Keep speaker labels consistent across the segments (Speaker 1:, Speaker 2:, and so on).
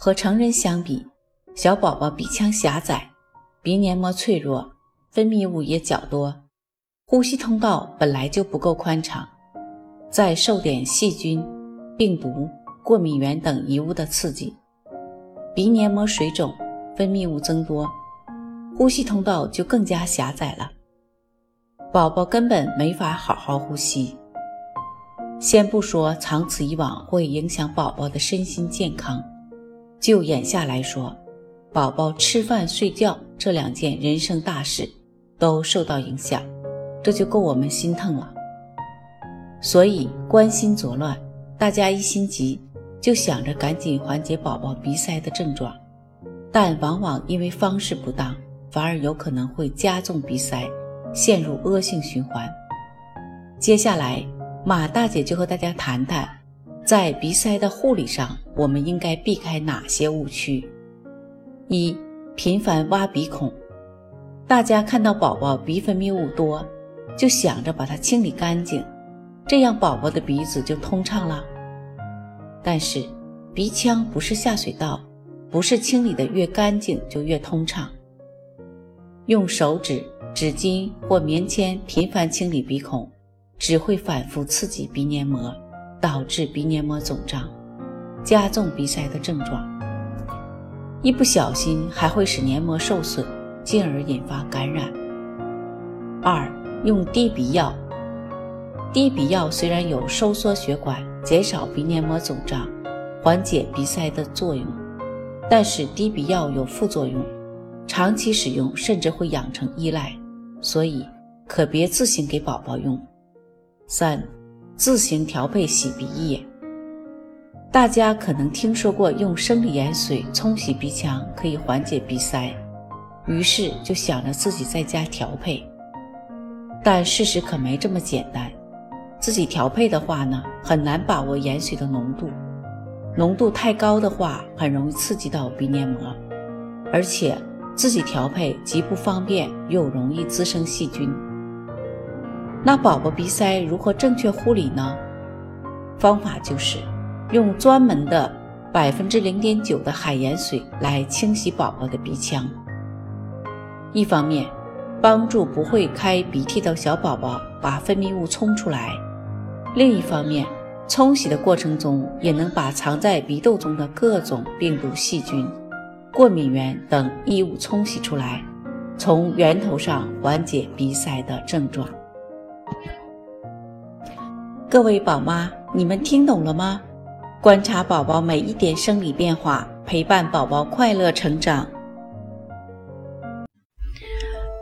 Speaker 1: 和成人相比，小宝宝鼻腔狭窄，鼻黏膜脆弱，分泌物也较多，呼吸通道本来就不够宽敞，再受点细菌、病毒、过敏原等异物的刺激，鼻黏膜水肿，分泌物增多，呼吸通道就更加狭窄了，宝宝根本没法好好呼吸。先不说长此以往会影响宝宝的身心健康。就眼下来说，宝宝吃饭、睡觉这两件人生大事都受到影响，这就够我们心疼了。所以关心作乱，大家一心急，就想着赶紧缓解宝宝鼻塞的症状，但往往因为方式不当，反而有可能会加重鼻塞，陷入恶性循环。接下来，马大姐就和大家谈谈。在鼻塞的护理上，我们应该避开哪些误区？一、频繁挖鼻孔。大家看到宝宝鼻分泌物多，就想着把它清理干净，这样宝宝的鼻子就通畅了。但是，鼻腔不是下水道，不是清理的越干净就越通畅。用手指、纸巾或棉签频繁清理鼻孔，只会反复刺激鼻黏膜。导致鼻黏膜肿胀，加重鼻塞的症状。一不小心还会使黏膜受损，进而引发感染。二、用滴鼻药。滴鼻药虽然有收缩血管、减少鼻黏膜肿胀、缓解鼻塞的作用，但是滴鼻药有副作用，长期使用甚至会养成依赖，所以可别自行给宝宝用。三。自行调配洗鼻液，大家可能听说过用生理盐水冲洗鼻腔可以缓解鼻塞，于是就想着自己在家调配。但事实可没这么简单，自己调配的话呢，很难把握盐水的浓度，浓度太高的话，很容易刺激到鼻黏膜，而且自己调配既不方便，又容易滋生细菌。那宝宝鼻塞如何正确护理呢？方法就是用专门的百分之零点九的海盐水来清洗宝宝的鼻腔。一方面帮助不会开鼻涕的小宝宝把分泌物冲出来，另一方面冲洗的过程中也能把藏在鼻窦中的各种病毒、细菌、过敏原等异物冲洗出来，从源头上缓解鼻塞的症状。各位宝妈，你们听懂了吗？观察宝宝每一点生理变化，陪伴宝宝快乐成长。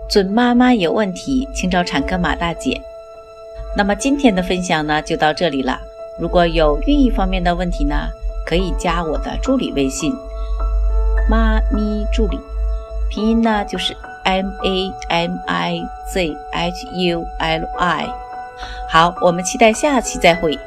Speaker 1: 准妈妈有问题，请找产科马大姐。那么今天的分享呢，就到这里了。如果有孕育方面的问题呢，可以加我的助理微信“妈咪助理”，拼音呢就是 M A M I Z H U L I。好，我们期待下期再会。